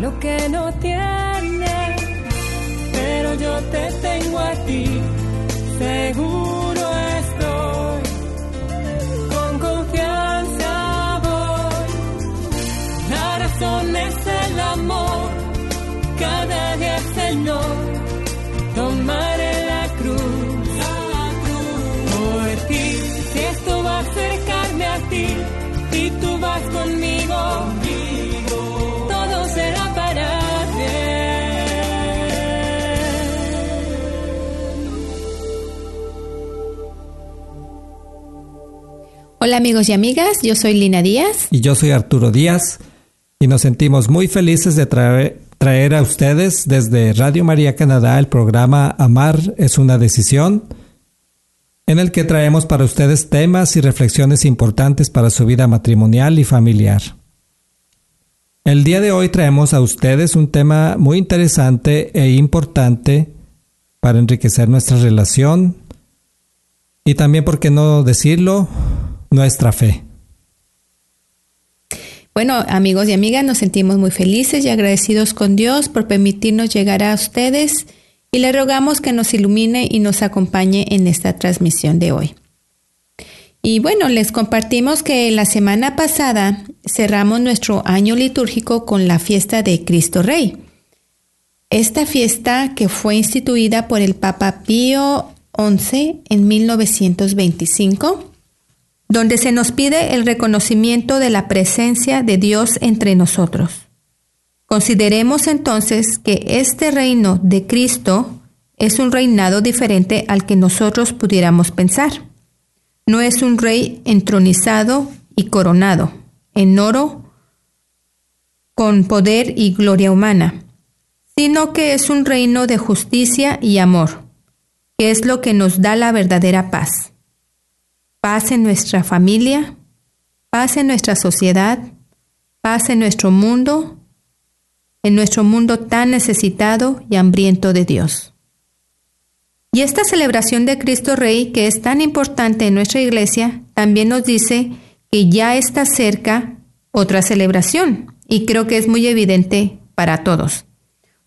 lo que no tiene. Pero yo te tengo a ti, seguro estoy. Con confianza voy. La razón es el amor. Cada día, Señor, tomaré la cruz. Por ti, si esto va a acercarme a ti, y tú vas conmigo. Hola amigos y amigas, yo soy Lina Díaz. Y yo soy Arturo Díaz. Y nos sentimos muy felices de traer, a ustedes desde Radio María Canadá el programa Amar es una decisión, en el que traemos para ustedes temas y reflexiones importantes para su vida matrimonial y familiar. El día de hoy traemos a ustedes un tema muy interesante e importante para enriquecer nuestra relación y también, por qué no decirlo, nuestra fe. Bueno, amigos y amigas, nos sentimos muy felices y agradecidos con Dios por permitirnos llegar a ustedes y le rogamos que nos ilumine y nos acompañe en esta transmisión de hoy. Y bueno, les compartimos que la semana pasada cerramos nuestro año litúrgico con la fiesta de Cristo Rey. Esta fiesta que fue instituida por el Papa Pío XI en 1925, donde se nos pide el reconocimiento de la presencia de Dios entre nosotros. Consideremos entonces que este reino de Cristo es un reinado diferente al que nosotros pudiéramos pensar. No es un rey entronizado y coronado, en oro, con poder y gloria humana, sino que es un reino de justicia y amor, que es lo que nos da la verdadera paz. Paz en nuestra familia, paz en nuestra sociedad, paz en nuestro mundo, en nuestro mundo tan necesitado y hambriento de Dios. Y esta celebración de Cristo Rey, que es tan importante en nuestra iglesia, también nos dice que ya está cerca otra celebración, y creo que es muy evidente para todos,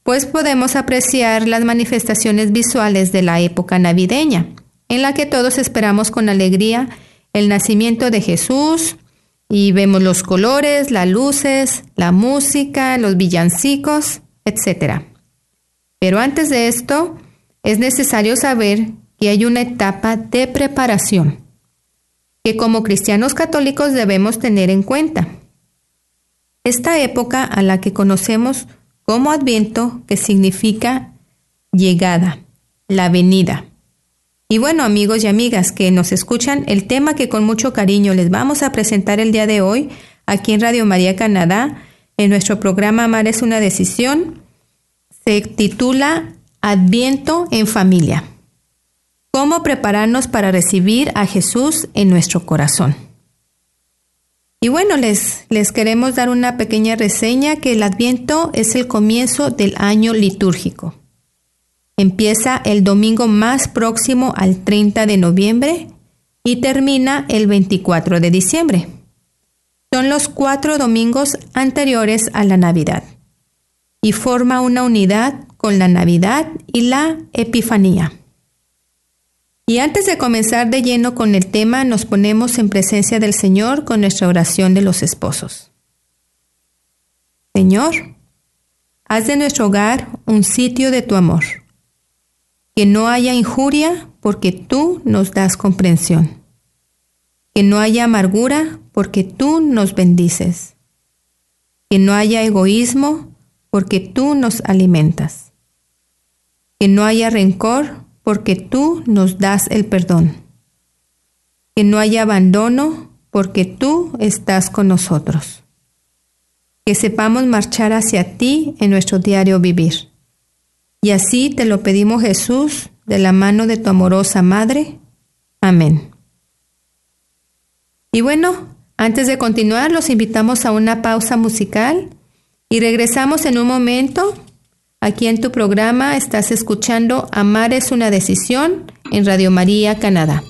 pues podemos apreciar las manifestaciones visuales de la época navideña, en la que todos esperamos con alegría el nacimiento de Jesús, y vemos los colores, las luces, la música, los villancicos, etc. Pero antes de esto, es necesario saber que hay una etapa de preparación que como cristianos católicos debemos tener en cuenta. Esta época a la que conocemos como Adviento, que significa llegada, la venida. Y bueno, amigos y amigas que nos escuchan, el tema que con mucho cariño les vamos a presentar el día de hoy aquí en Radio María Canadá, en nuestro programa Amar es una decisión, se titula Adviento en familia. ¿Cómo prepararnos para recibir a Jesús en nuestro corazón? Y bueno, les, les queremos dar una pequeña reseña que el Adviento es el comienzo del año litúrgico. Empieza el domingo más próximo al 30 de noviembre y termina el 24 de diciembre. Son los cuatro domingos anteriores a la Navidad y forma una unidad con la Navidad y la Epifanía. Y antes de comenzar de lleno con el tema, nos ponemos en presencia del Señor con nuestra oración de los esposos. Señor, haz de nuestro hogar un sitio de tu amor, que no haya injuria porque tú nos das comprensión, que no haya amargura porque tú nos bendices, que no haya egoísmo porque tú nos alimentas que no haya rencor, porque tú nos das el perdón. Que no haya abandono, porque tú estás con nosotros. Que sepamos marchar hacia ti en nuestro diario vivir. Y así te lo pedimos Jesús, de la mano de tu amorosa Madre. Amén. Y bueno, antes de continuar, los invitamos a una pausa musical y regresamos en un momento. Aquí en tu programa estás escuchando Amar es una decisión en Radio María, Canadá.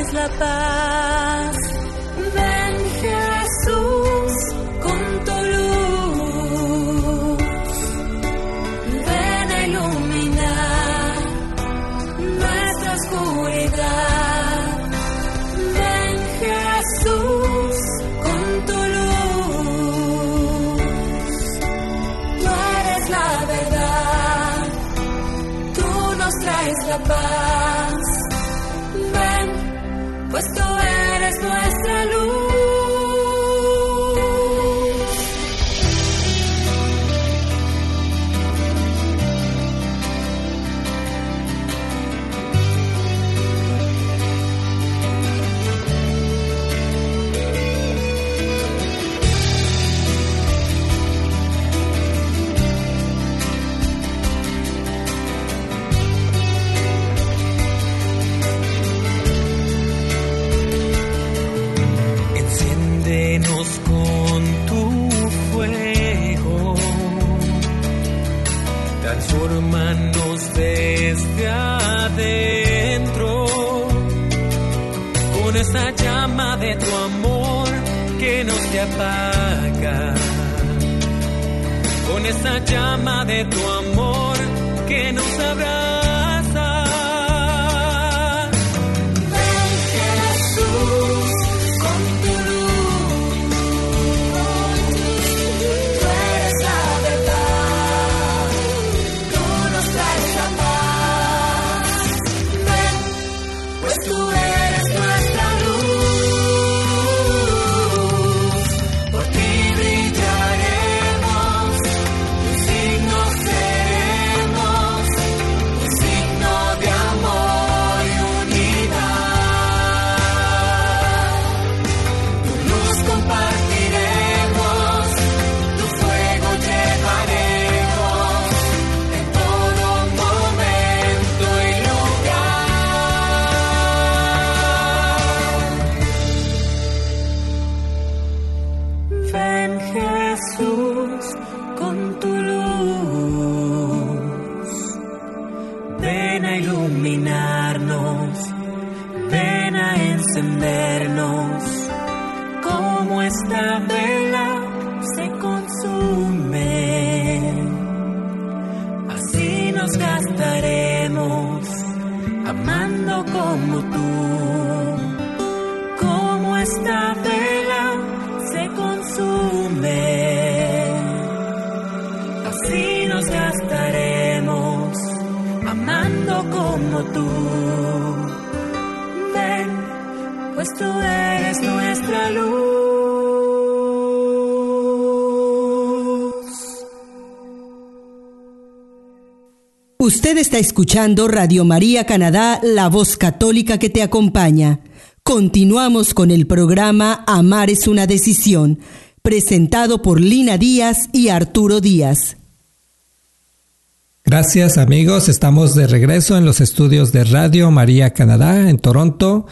es la paz. Usted está escuchando Radio María Canadá, la voz católica que te acompaña. Continuamos con el programa Amar es una decisión, presentado por Lina Díaz y Arturo Díaz. Gracias amigos, estamos de regreso en los estudios de Radio María Canadá en Toronto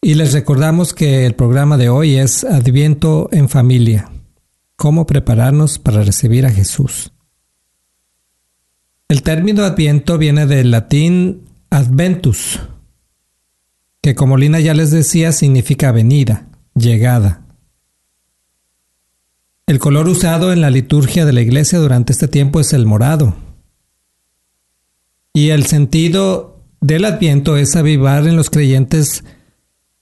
y les recordamos que el programa de hoy es Adviento en familia, cómo prepararnos para recibir a Jesús. El término adviento viene del latín adventus, que como Lina ya les decía significa venida, llegada. El color usado en la liturgia de la iglesia durante este tiempo es el morado. Y el sentido del adviento es avivar en los creyentes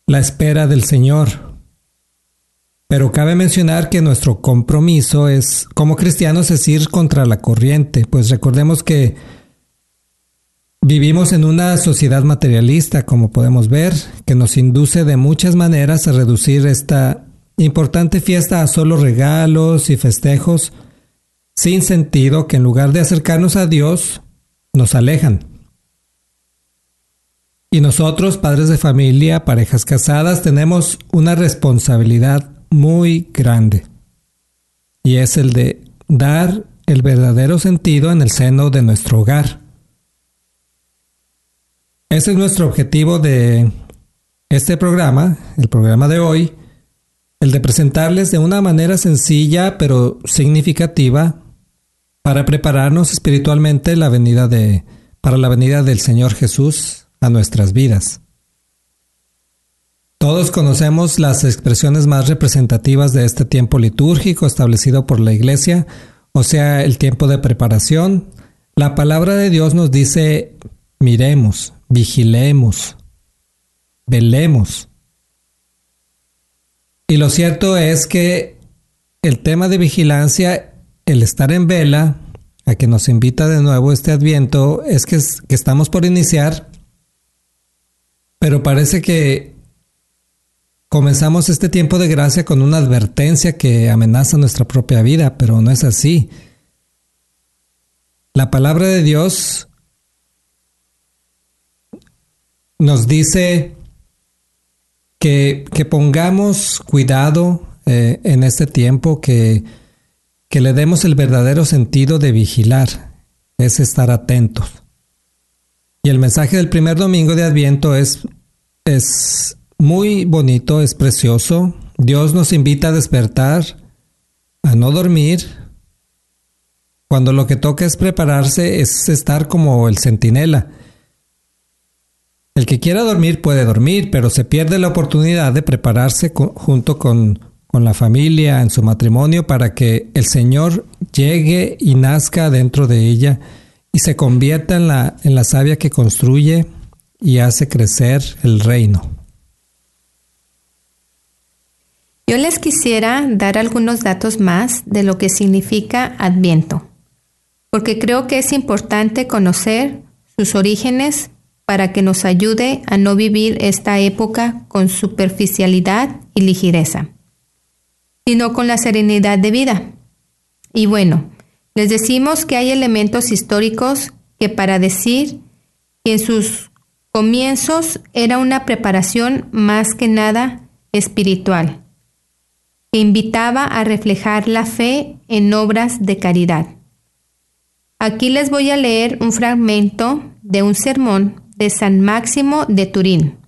la espera del Señor. Pero cabe mencionar que nuestro compromiso es, como cristianos, es ir contra la corriente, pues recordemos que vivimos en una sociedad materialista, como podemos ver, que nos induce de muchas maneras a reducir esta importante fiesta a solo regalos y festejos sin sentido que en lugar de acercarnos a Dios, nos alejan. Y nosotros, padres de familia, parejas casadas, tenemos una responsabilidad muy grande. Y es el de dar el verdadero sentido en el seno de nuestro hogar. Ese es nuestro objetivo de este programa, el programa de hoy, el de presentarles de una manera sencilla pero significativa para prepararnos espiritualmente la venida de, para la venida del Señor Jesús a nuestras vidas. Todos conocemos las expresiones más representativas de este tiempo litúrgico establecido por la Iglesia, o sea, el tiempo de preparación. La palabra de Dios nos dice, miremos, vigilemos, velemos. Y lo cierto es que el tema de vigilancia, el estar en vela, a que nos invita de nuevo este adviento, es que, que estamos por iniciar, pero parece que comenzamos este tiempo de gracia con una advertencia que amenaza nuestra propia vida, pero no es así. La palabra de Dios nos dice que, pongamos cuidado eh, en este tiempo, que, que le demos el verdadero sentido de vigilar, es estar atentos. Y el mensaje del primer domingo de Adviento es, es muy bonito, es precioso. Dios nos invita a despertar, a no dormir, cuando lo que toca es prepararse, es estar como el centinela el que quiera dormir puede dormir, pero se pierde la oportunidad de prepararse junto con, con la familia en su matrimonio para que el Señor llegue y nazca dentro de ella y se convierta en la, en la savia que construye y hace crecer el reino. Yo les quisiera dar algunos datos más de lo que significa Adviento, porque creo que es importante conocer sus orígenes para que nos ayude a no vivir esta época con superficialidad y ligereza, sino con la serenidad de vida. Y bueno, les decimos que hay elementos históricos que para decir que en sus comienzos era una preparación más que nada espiritual, invitaba a reflejar la fe en obras de caridad. Aquí les voy a leer un fragmento de un sermón de San Máximo de Turín,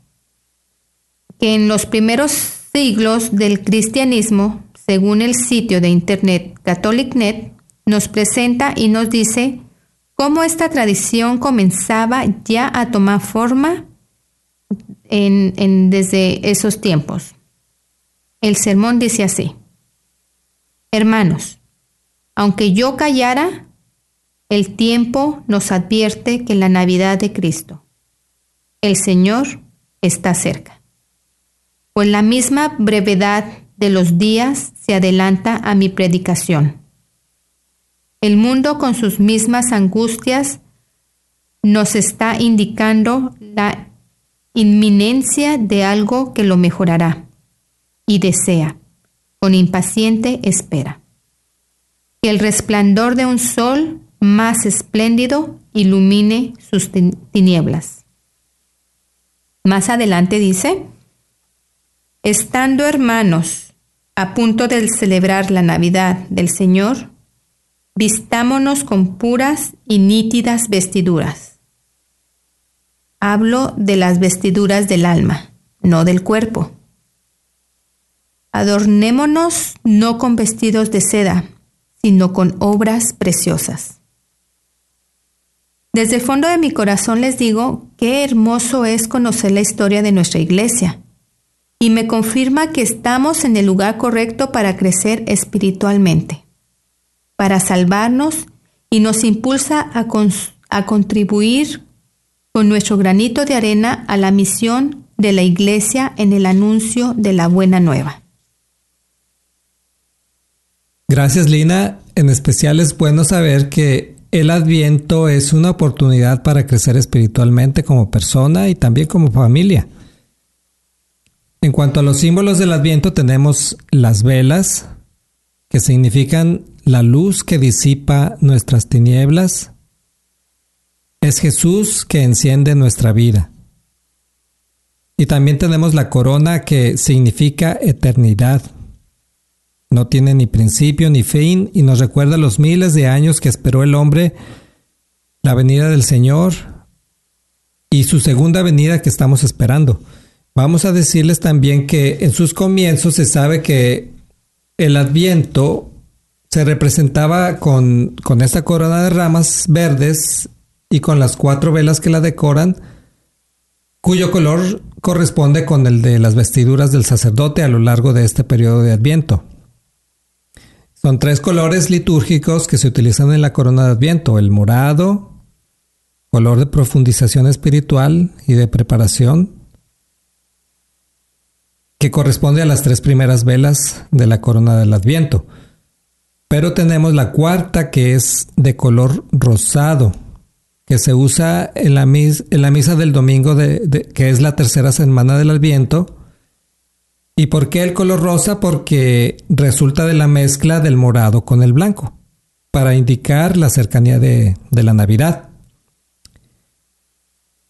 que en los primeros siglos del cristianismo, según el sitio de internet CatholicNet, nos presenta y nos dice cómo esta tradición comenzaba ya a tomar forma desde esos tiempos. El sermón dice así, Hermanos, aunque yo callara, el tiempo nos advierte que la Navidad de Cristo el Señor está cerca. Pues la misma brevedad de los días se adelanta a mi predicación. El mundo con sus mismas angustias nos está indicando la inminencia de algo que lo mejorará y desea, con impaciente espera. Que el resplandor de un sol más espléndido ilumine sus tinieblas. Más adelante dice, estando hermanos a punto de celebrar la Navidad del Señor, vistámonos con puras y nítidas vestiduras. Hablo de las vestiduras del alma, no del cuerpo. Adornémonos no con vestidos de seda, sino con obras preciosas desde el fondo de mi corazón les digo qué hermoso es conocer la historia de nuestra iglesia, y me confirma que estamos en el lugar correcto para crecer espiritualmente, para salvarnos y nos impulsa a, a contribuir con nuestro granito de arena a la misión de la Iglesia en el anuncio de la buena nueva. Gracias Lina. En especial es bueno saber que el adviento es una oportunidad para crecer espiritualmente como persona y también como familia. En cuanto a los símbolos del adviento tenemos las velas, que significan la luz que disipa nuestras tinieblas. Es Jesús que enciende nuestra vida. Y también tenemos la corona que significa eternidad. No tiene ni principio ni fin y nos recuerda los miles de años que esperó el hombre, la venida del Señor y su segunda venida que estamos esperando. Vamos a decirles también que en sus comienzos se sabe que el adviento se representaba con, con esta corona de ramas verdes y con las cuatro velas que la decoran, cuyo color corresponde con el de las vestiduras del sacerdote a lo largo de este periodo de Adviento. Son tres colores litúrgicos que se utilizan en la corona de Adviento, el morado, color de profundización espiritual y de preparación, que corresponde a las tres primeras velas de la corona del Adviento. Pero tenemos la cuarta que es de color rosado, que se usa en la, en la misa del domingo, de, que es la tercera semana del Adviento. ¿Y por qué el color rosa? Porque resulta de la mezcla del morado con el blanco, para indicar la cercanía de, de la Navidad.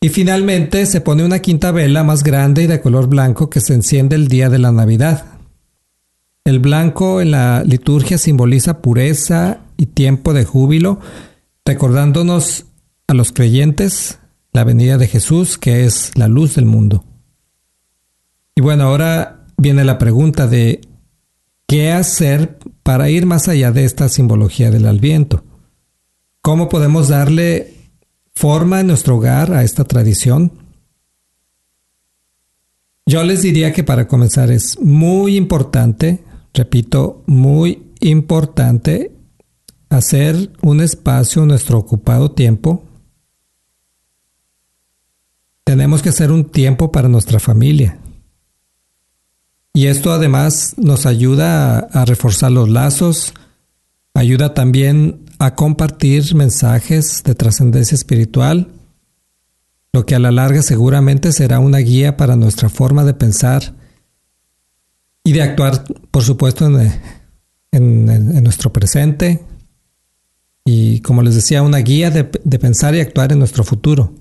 Y finalmente se pone una quinta vela más grande y de color blanco que se enciende el día de la Navidad. El blanco en la liturgia simboliza pureza y tiempo de júbilo, recordándonos a los creyentes la venida de Jesús, que es la luz del mundo. Y bueno, ahora viene la pregunta de qué hacer para ir más allá de esta simbología del alviento. ¿Cómo podemos darle forma en nuestro hogar a esta tradición? Yo les diría que para comenzar es muy importante, repito, muy importante hacer un espacio nuestro ocupado tiempo tenemos que hacer un tiempo para nuestra familia. Y esto además nos ayuda a, reforzar los lazos, ayuda también a compartir mensajes de trascendencia espiritual, lo que a la larga seguramente será una guía para nuestra forma de pensar y de actuar, por supuesto, en, nuestro presente y, como les decía, una guía de pensar y actuar en nuestro futuro.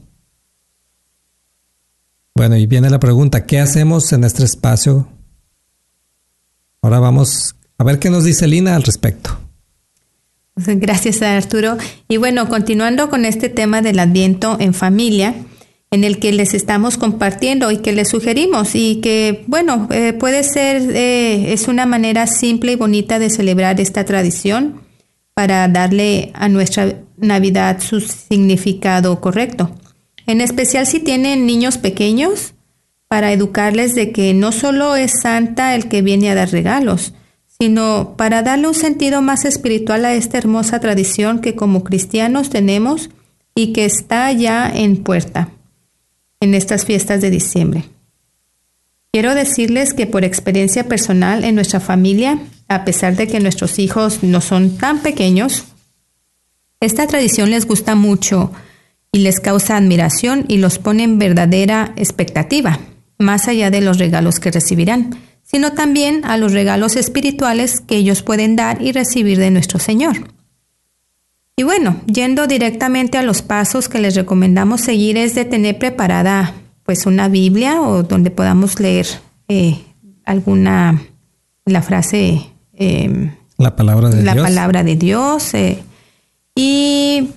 Bueno, y viene la pregunta, ¿qué hacemos en este espacio? Ahora vamos a ver qué nos dice Lina al respecto. Gracias Arturo. Y bueno, continuando con este tema del adviento en familia, en el que les estamos compartiendo y que les sugerimos y que, bueno, eh, puede ser, eh, es una manera simple y bonita de celebrar esta tradición para darle a nuestra Navidad su significado correcto en especial si tienen niños pequeños, para educarles de que no solo es Santa el que viene a dar regalos, sino para darle un sentido más espiritual a esta hermosa tradición que como cristianos tenemos y que está ya en puerta en estas fiestas de diciembre. Quiero decirles que por experiencia personal en nuestra familia, a pesar de que nuestros hijos no son tan pequeños, esta tradición les gusta mucho y les causa admiración y los pone en verdadera expectativa, más allá de los regalos que recibirán, sino también a los regalos espirituales que ellos pueden dar y recibir de nuestro Señor. Y bueno, yendo directamente a los pasos que les recomendamos seguir es de tener preparada pues una Biblia o donde podamos leer eh, alguna, la frase... Em, la palabra de la Dios. palabra de Dios. Eh, y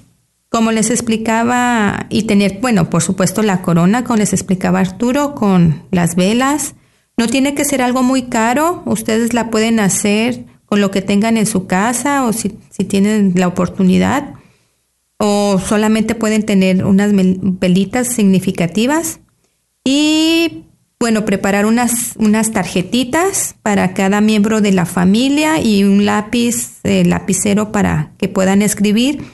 como les explicaba, y tener, bueno, por supuesto la corona, como les explicaba Arturo, con las velas. No tiene que ser algo muy caro, ustedes la pueden hacer con lo que tengan en su casa o si, si tienen la oportunidad. O solamente pueden tener unas velitas significativas. Y bueno, preparar unas, unas tarjetitas para cada miembro de la familia y un lápiz, eh, lapicero para que puedan escribir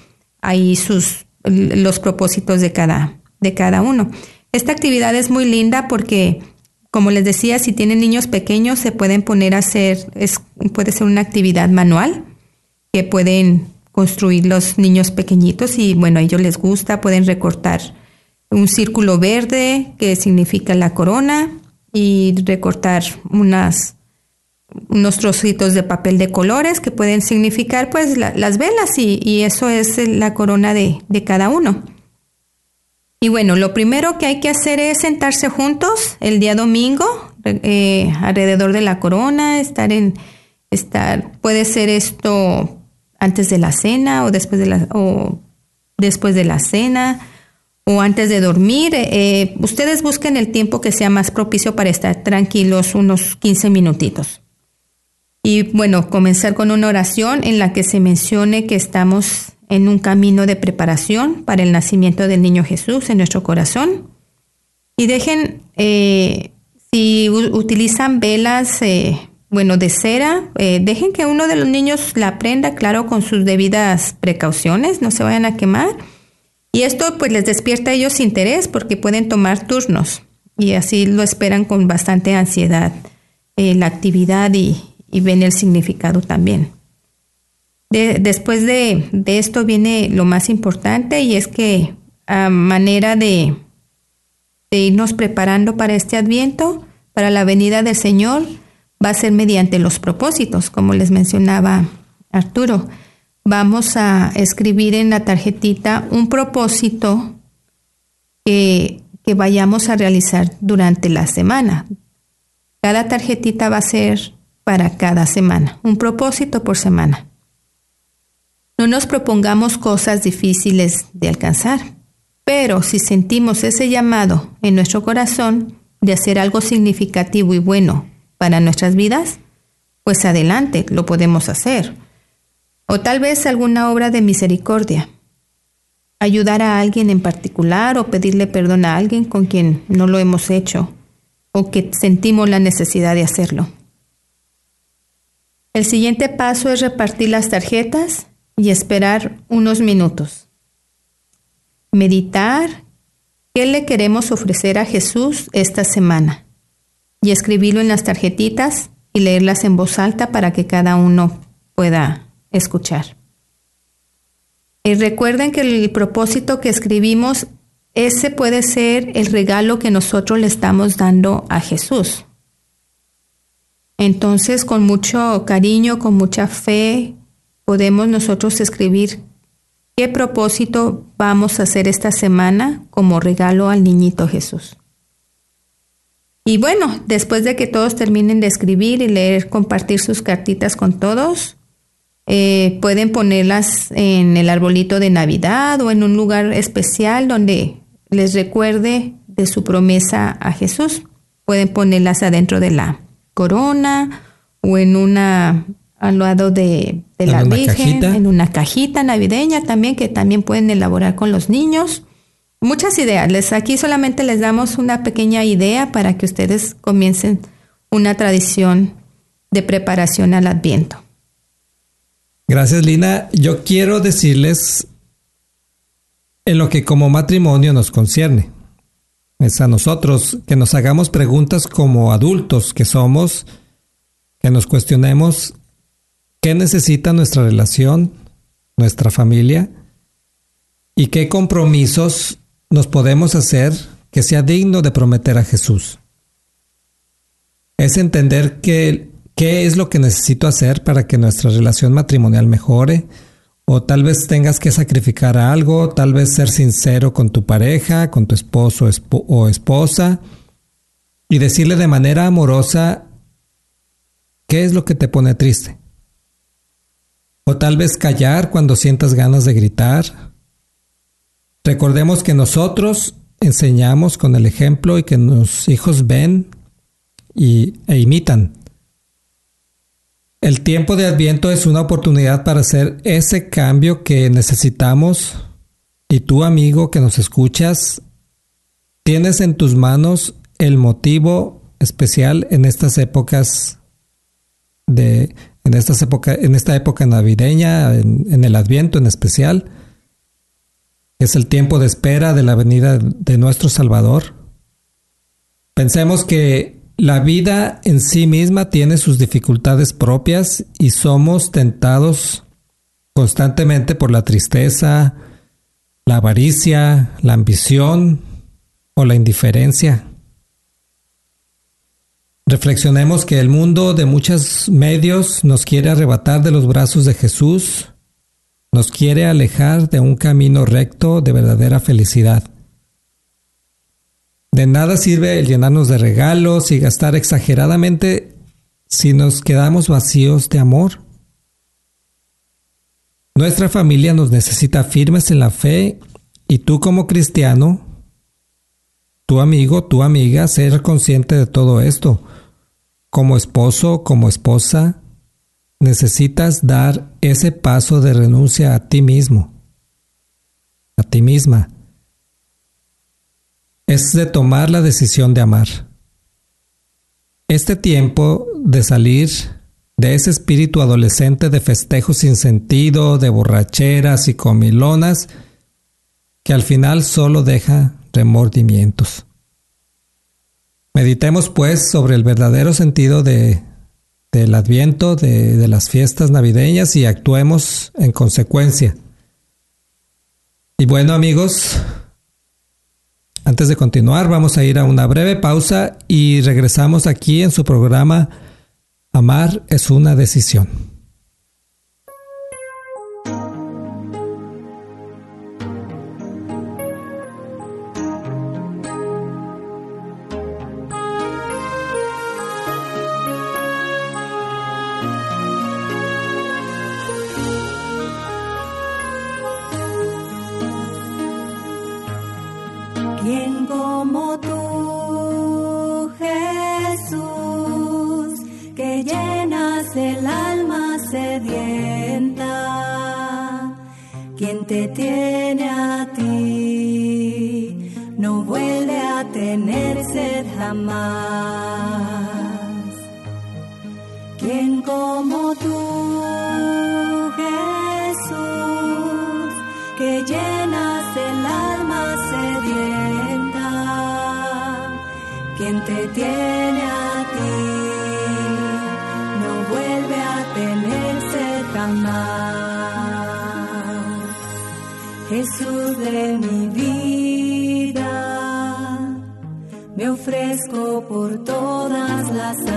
ahí sus, los propósitos de cada, de cada uno. Esta actividad es muy linda porque, como les decía, si tienen niños pequeños se pueden poner a hacer, es, puede ser una actividad manual que pueden construir los niños pequeñitos y bueno, a ellos les gusta, pueden recortar un círculo verde que significa la corona y recortar unas unos trocitos de papel de colores que pueden significar pues las velas y, eso es la corona de, cada uno. Y bueno, lo primero que hay que hacer es sentarse juntos el día domingo eh, alrededor de la corona, estar en, estar, puede ser esto antes de la cena o después de la, o después de la cena o antes de dormir. Eh, ustedes busquen el tiempo que sea más propicio para estar tranquilos, unos 15 minutitos. Y bueno, comenzar con una oración en la que se mencione que estamos en un camino de preparación para el nacimiento del niño Jesús en nuestro corazón. Y dejen, eh, si utilizan velas, eh, bueno, de cera, dejen que uno de los niños la prenda, claro, con sus debidas precauciones, no se vayan a quemar y esto pues les despierta a ellos interés porque pueden tomar turnos y así lo esperan con bastante ansiedad eh, la actividad y, ven el significado también. después de, esto viene lo más importante y es que a manera de, de irnos preparando para este adviento, para la venida del Señor, va a ser mediante los propósitos, como les mencionaba Arturo vamos a escribir en la tarjetita un propósito que, vayamos a realizar durante la semana. Cada tarjetita va a ser para cada semana, un propósito por semana. No nos propongamos cosas difíciles de alcanzar, pero si sentimos ese llamado en nuestro corazón de hacer algo significativo y bueno para nuestras vidas, pues adelante, lo podemos hacer o tal vez alguna obra de misericordia. Ayudar a alguien en particular o pedirle perdón a alguien con quien no lo hemos hecho o que sentimos la necesidad de hacerlo. El siguiente paso es repartir las tarjetas y esperar unos minutos. Meditar qué le queremos ofrecer a Jesús esta semana y escribirlo en las tarjetitas y leerlas en voz alta para que cada uno pueda escuchar. Y recuerden que el propósito que escribimos, ese puede ser el regalo que nosotros le estamos dando a Jesús. Entonces, con mucho cariño, con mucha fe, podemos nosotros escribir qué propósito vamos a hacer esta semana como regalo al niñito Jesús. Y bueno, después de que todos terminen de escribir y leer, compartir sus cartitas con todos, eh, pueden ponerlas en el arbolito de Navidad o en un lugar especial donde les recuerde de su promesa a Jesús. Pueden ponerlas adentro de la corona o en una al lado de, la Virgen, en una cajita navideña también que también pueden elaborar con los niños. Muchas ideas. Les, aquí solamente les damos una pequeña idea para que ustedes comiencen una tradición de preparación al Adviento. Gracias, Lina. Yo quiero decirles en lo que como matrimonio nos concierne. Es a nosotros que nos hagamos preguntas como adultos que somos, que nos cuestionemos qué necesita nuestra relación, nuestra familia y qué compromisos nos podemos hacer que sea digno de prometer a Jesús. Es entender que ¿Qué es lo que necesito hacer para que nuestra relación matrimonial mejore? O tal vez tengas que sacrificar algo, tal vez ser sincero con tu pareja, con tu esposo o esposa, y decirle de manera amorosa qué es lo que te pone triste. O tal vez callar cuando sientas ganas de gritar. Recordemos que nosotros enseñamos con el ejemplo y que los hijos ven y, e imitan. El tiempo de Adviento es una oportunidad para hacer ese cambio que necesitamos y tú amigo que nos escuchas, tienes en tus manos el motivo especial en estas épocas de en estas épocas en esta época navideña, en, en el Adviento en especial, es el tiempo de espera de la venida de nuestro Salvador. Pensemos que la vida en sí misma tiene sus dificultades propias y somos tentados constantemente por la tristeza, la avaricia, la ambición o la indiferencia. Reflexionemos que el mundo de muchos medios nos quiere arrebatar de los brazos de Jesús, nos quiere alejar de un camino recto de verdadera felicidad. De nada sirve el llenarnos de regalos y gastar exageradamente si nos quedamos vacíos de amor. Nuestra familia nos necesita firmes en la fe y tú como cristiano, tu amigo, tu amiga, ser consciente de todo esto. Como esposo, como esposa, necesitas dar ese paso de renuncia a ti mismo, a ti misma es de tomar la decisión de amar. Este tiempo de salir de ese espíritu adolescente de festejos sin sentido, de borracheras y comilonas, que al final solo deja remordimientos. Meditemos pues sobre el verdadero sentido de, del adviento, de, de las fiestas navideñas y actuemos en consecuencia. Y bueno amigos, antes de continuar, vamos a ir a una breve pausa y regresamos aquí en su programa Amar es una decisión. Llevarlos a ti.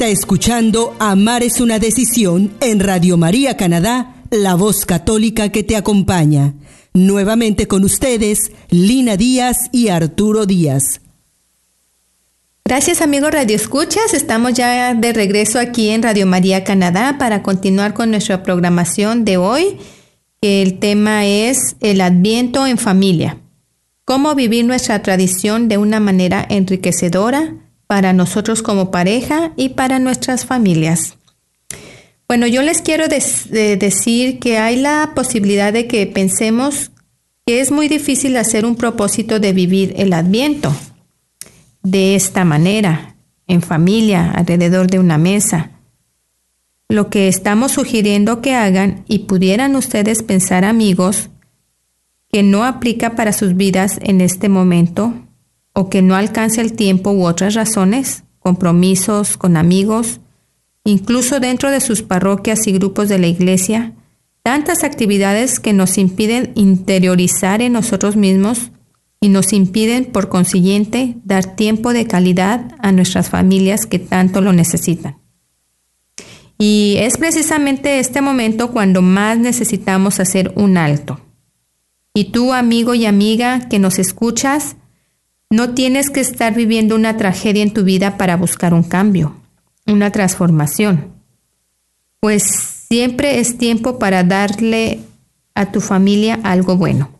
Está escuchando Amar es una decisión en Radio María Canadá, la voz católica que te acompaña. Nuevamente con ustedes, Lina Díaz y Arturo Díaz. Gracias amigos Radio Escuchas, estamos ya de regreso aquí en Radio María Canadá para continuar con nuestra programación de hoy. El tema es el Adviento en familia. Cómo vivir nuestra tradición de una manera enriquecedora para nosotros como pareja y para nuestras familias. Bueno, yo les quiero decir que hay la posibilidad de que pensemos que es muy difícil hacer un propósito de vivir el adviento de esta manera, en familia, alrededor de una mesa. Lo que estamos sugiriendo que hagan y pudieran ustedes pensar amigos que no aplica para sus vidas en este momento o que no alcance el tiempo u otras razones, compromisos con amigos, incluso dentro de sus parroquias y grupos de la iglesia, tantas actividades que nos impiden interiorizar en nosotros mismos y nos impiden, por consiguiente, dar tiempo de calidad a nuestras familias que tanto lo necesitan. Y es precisamente este momento cuando más necesitamos hacer un alto. Y tú, amigo y amiga que nos escuchas, no tienes que estar viviendo una tragedia en tu vida para buscar un cambio una transformación. Pues siempre es tiempo para darle a tu familia algo bueno.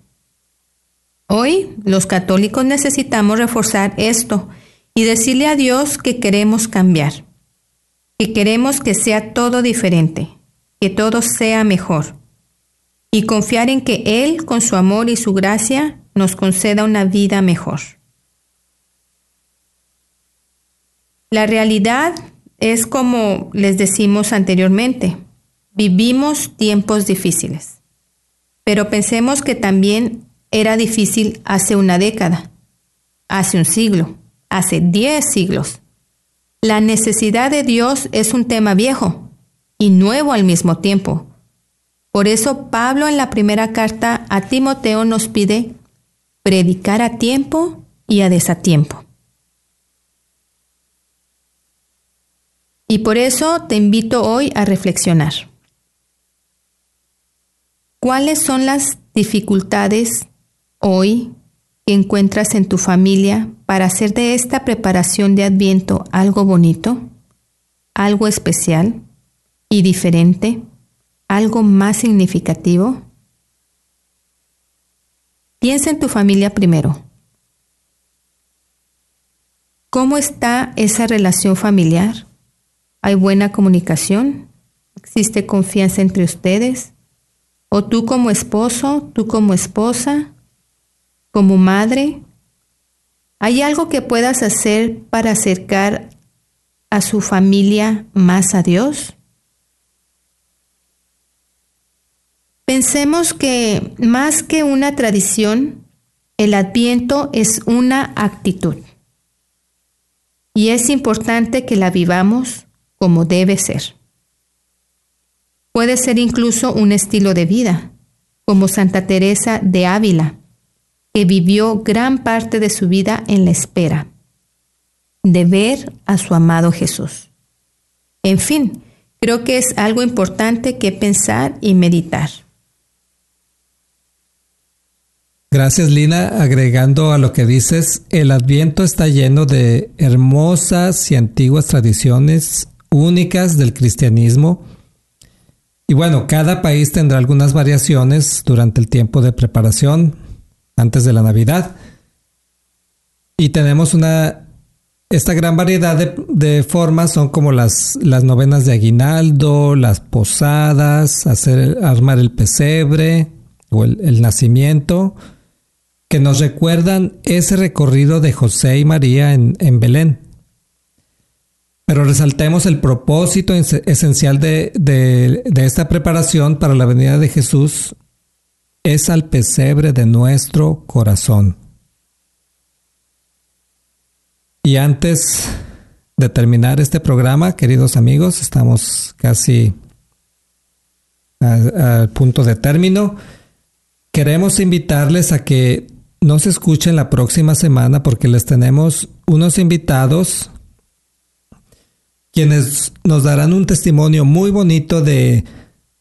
Hoy los católicos necesitamos reforzar esto y decirle a Dios que queremos cambiar, que queremos que sea todo diferente, que todo sea mejor y confiar en que Él, con su amor y su gracia, nos conceda una vida mejor. La realidad es como les decimos anteriormente, vivimos tiempos difíciles, pero pensemos que también era difícil hace una década, hace un siglo, hace diez siglos. La necesidad de Dios es un tema viejo y nuevo al mismo tiempo. Por eso Pablo en la primera carta a Timoteo nos pide predicar a tiempo y a desatiempo. Y por eso te invito hoy a reflexionar. ¿Cuáles son las dificultades hoy que encuentras en tu familia para hacer de esta preparación de Adviento algo bonito, algo especial y diferente, algo más significativo? Piensa en tu familia primero. ¿Cómo está esa relación familiar? ¿Hay buena comunicación? ¿Existe confianza entre ustedes? ¿O tú como esposo, tú como esposa, como madre? ¿Hay algo que puedas hacer para acercar a su familia más a Dios? Pensemos que más que una tradición, el adviento es una actitud. Y es importante que la vivamos como debe ser. Puede ser incluso un estilo de vida, como Santa Teresa de Ávila, que vivió gran parte de su vida en la espera, de ver a su amado Jesús. En fin, creo que es algo importante que pensar y meditar. Gracias Lina. Agregando a lo que dices, el adviento está lleno de hermosas y antiguas tradiciones únicas del cristianismo. Y bueno, cada país tendrá algunas variaciones durante el tiempo de preparación antes de la Navidad. Y tenemos una... Esta gran variedad de, formas son como las, las, novenas de aguinaldo, las posadas, hacer, armar el pesebre o el nacimiento, que nos recuerdan ese recorrido de José y María en, en Belén. Pero resaltemos el propósito esencial de, esta preparación para la venida de Jesús es al pesebre de nuestro corazón. Y antes de terminar este programa, queridos amigos, estamos casi al punto de término. Queremos invitarles a que nos escuchen la próxima semana porque les tenemos unos invitados quienes nos darán un testimonio muy bonito de,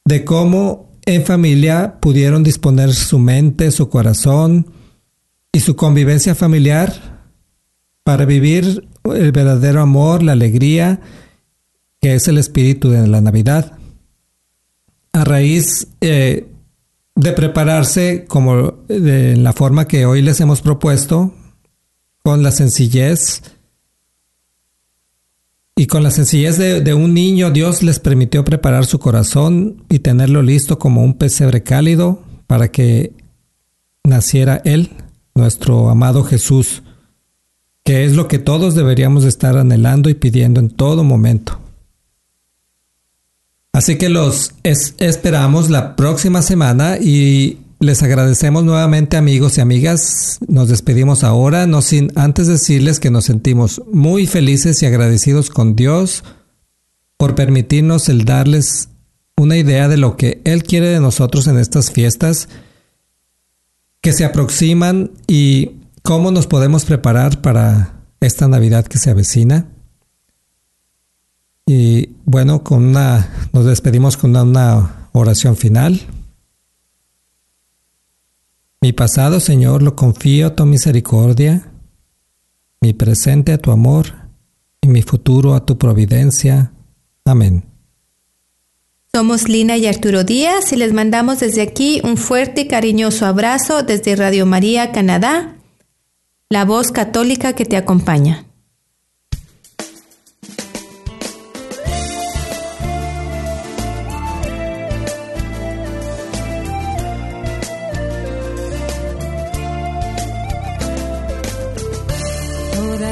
de cómo en familia pudieron disponer su mente, su corazón y su convivencia familiar para vivir el verdadero amor, la alegría, que es el espíritu de la Navidad. A raíz eh, de prepararse como de la forma que hoy les hemos propuesto, con la sencillez y con la sencillez de, un niño, Dios les permitió preparar su corazón y tenerlo listo como un pesebre cálido para que naciera Él, nuestro amado Jesús, que es lo que todos deberíamos estar anhelando y pidiendo en todo momento. Así que los esperamos la próxima semana y les agradecemos nuevamente amigos y amigas. Nos despedimos ahora, no sin antes decirles que nos sentimos muy felices y agradecidos con Dios por permitirnos el darles una idea de lo que Él quiere de nosotros en estas fiestas que se aproximan y cómo nos podemos preparar para esta Navidad que se avecina. Y bueno, con una, nos despedimos con una, oración final. Mi pasado, Señor, lo confío a tu misericordia, mi presente a tu amor y mi futuro a tu providencia. Amén. Somos Lina y Arturo Díaz y les mandamos desde aquí un fuerte y cariñoso abrazo desde Radio María, Canadá, la voz católica que te acompaña.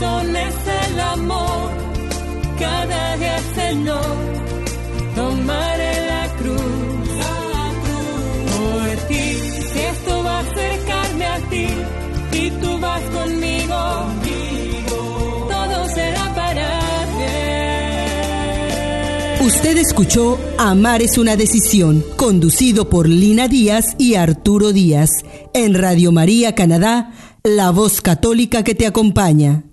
es el amor, cada día Señor, tomaré la cruz, la cruz por ti, esto va a acercarme a ti, y tú vas conmigo, todo será para ti. Usted escuchó Amar es una decisión, conducido por Lina Díaz y Arturo Díaz, en Radio María Canadá, la voz católica que te acompaña.